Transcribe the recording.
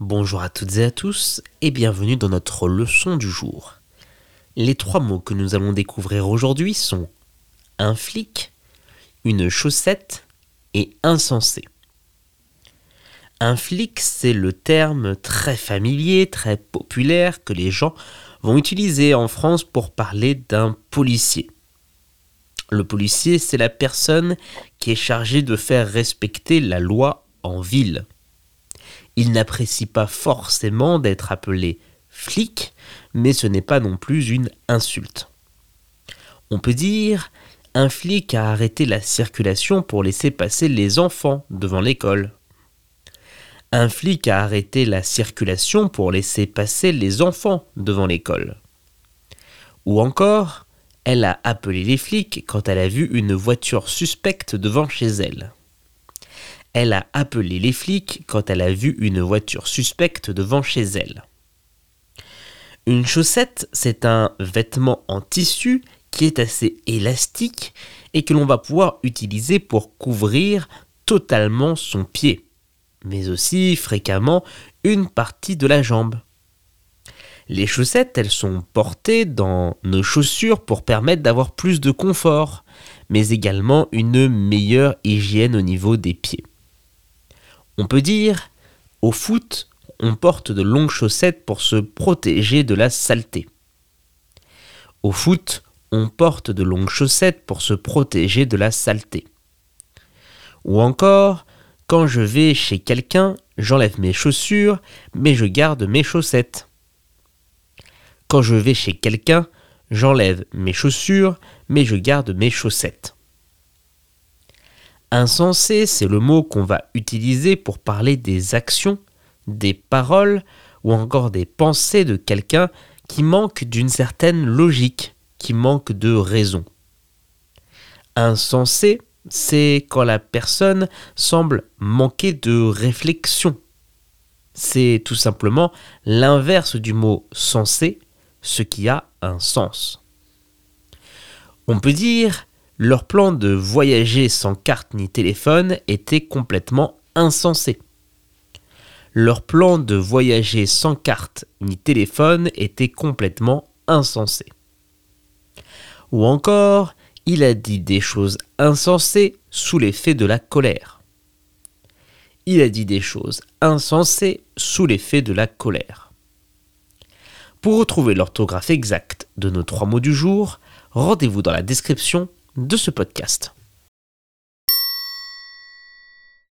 Bonjour à toutes et à tous et bienvenue dans notre leçon du jour. Les trois mots que nous allons découvrir aujourd'hui sont un flic, une chaussette et insensé. Un flic, c'est le terme très familier, très populaire que les gens vont utiliser en France pour parler d'un policier. Le policier, c'est la personne qui est chargée de faire respecter la loi en ville. Il n'apprécie pas forcément d'être appelé flic, mais ce n'est pas non plus une insulte. On peut dire un flic a arrêté la circulation pour laisser passer les enfants devant l'école. Un flic a arrêté la circulation pour laisser passer les enfants devant l'école. Ou encore, elle a appelé les flics quand elle a vu une voiture suspecte devant chez elle. Elle a appelé les flics quand elle a vu une voiture suspecte devant chez elle. Une chaussette, c'est un vêtement en tissu qui est assez élastique et que l'on va pouvoir utiliser pour couvrir totalement son pied, mais aussi fréquemment une partie de la jambe. Les chaussettes, elles sont portées dans nos chaussures pour permettre d'avoir plus de confort, mais également une meilleure hygiène au niveau des pieds. On peut dire, au foot, on porte de longues chaussettes pour se protéger de la saleté. Au foot, on porte de longues chaussettes pour se protéger de la saleté. Ou encore, quand je vais chez quelqu'un, j'enlève mes chaussures, mais je garde mes chaussettes. Quand je vais chez quelqu'un, j'enlève mes chaussures, mais je garde mes chaussettes. Insensé, c'est le mot qu'on va utiliser pour parler des actions, des paroles ou encore des pensées de quelqu'un qui manque d'une certaine logique, qui manque de raison. Insensé, c'est quand la personne semble manquer de réflexion. C'est tout simplement l'inverse du mot sensé, ce qui a un sens. On peut dire leur plan de voyager sans carte ni téléphone était complètement insensé. Leur plan de voyager sans carte ni téléphone était complètement insensé. Ou encore, il a dit des choses insensées sous l'effet de la colère. Il a dit des choses insensées sous l'effet de la colère. Pour retrouver l'orthographe exacte de nos trois mots du jour, rendez-vous dans la description de ce podcast.